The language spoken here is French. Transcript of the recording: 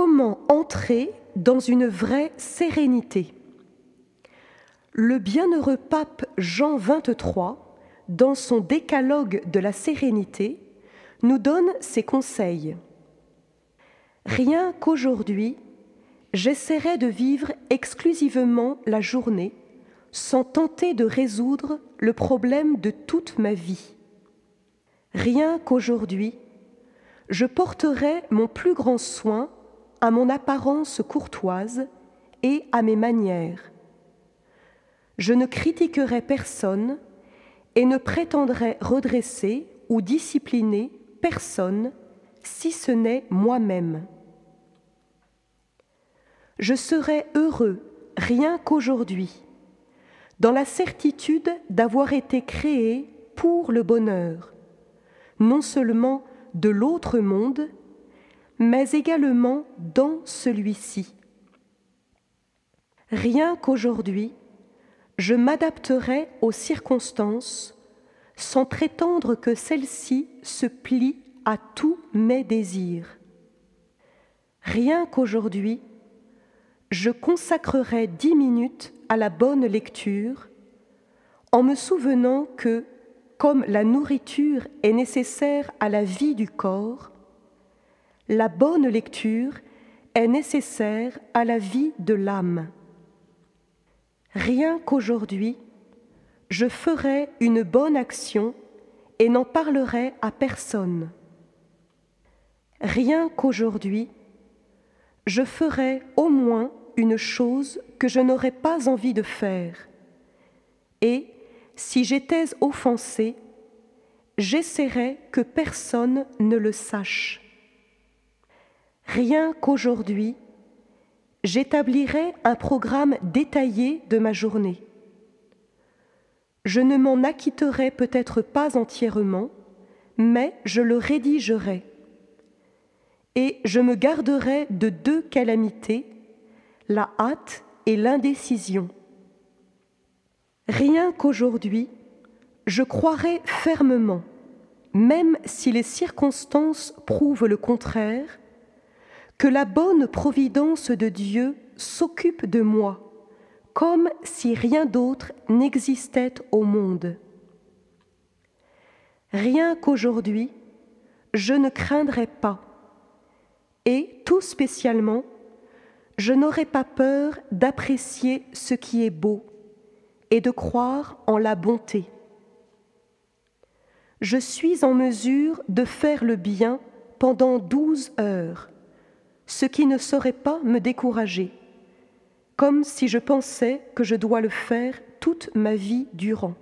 Comment entrer dans une vraie sérénité Le bienheureux pape Jean XXIII, dans son décalogue de la sérénité, nous donne ses conseils. Rien qu'aujourd'hui, j'essaierai de vivre exclusivement la journée sans tenter de résoudre le problème de toute ma vie. Rien qu'aujourd'hui, je porterai mon plus grand soin à mon apparence courtoise et à mes manières. Je ne critiquerai personne et ne prétendrai redresser ou discipliner personne si ce n'est moi-même. Je serai heureux rien qu'aujourd'hui, dans la certitude d'avoir été créé pour le bonheur, non seulement de l'autre monde, mais également dans celui-ci. Rien qu'aujourd'hui, je m'adapterai aux circonstances sans prétendre que celles-ci se plient à tous mes désirs. Rien qu'aujourd'hui, je consacrerai dix minutes à la bonne lecture en me souvenant que, comme la nourriture est nécessaire à la vie du corps, la bonne lecture est nécessaire à la vie de l'âme. Rien qu'aujourd'hui, je ferai une bonne action et n'en parlerai à personne. Rien qu'aujourd'hui, je ferai au moins une chose que je n'aurais pas envie de faire. Et si j'étais offensé, j'essaierai que personne ne le sache. Rien qu'aujourd'hui, j'établirai un programme détaillé de ma journée. Je ne m'en acquitterai peut-être pas entièrement, mais je le rédigerai. Et je me garderai de deux calamités, la hâte et l'indécision. Rien qu'aujourd'hui, je croirai fermement, même si les circonstances prouvent le contraire, que la bonne providence de Dieu s'occupe de moi, comme si rien d'autre n'existait au monde. Rien qu'aujourd'hui, je ne craindrai pas, et tout spécialement, je n'aurai pas peur d'apprécier ce qui est beau et de croire en la bonté. Je suis en mesure de faire le bien pendant douze heures ce qui ne saurait pas me décourager, comme si je pensais que je dois le faire toute ma vie durant.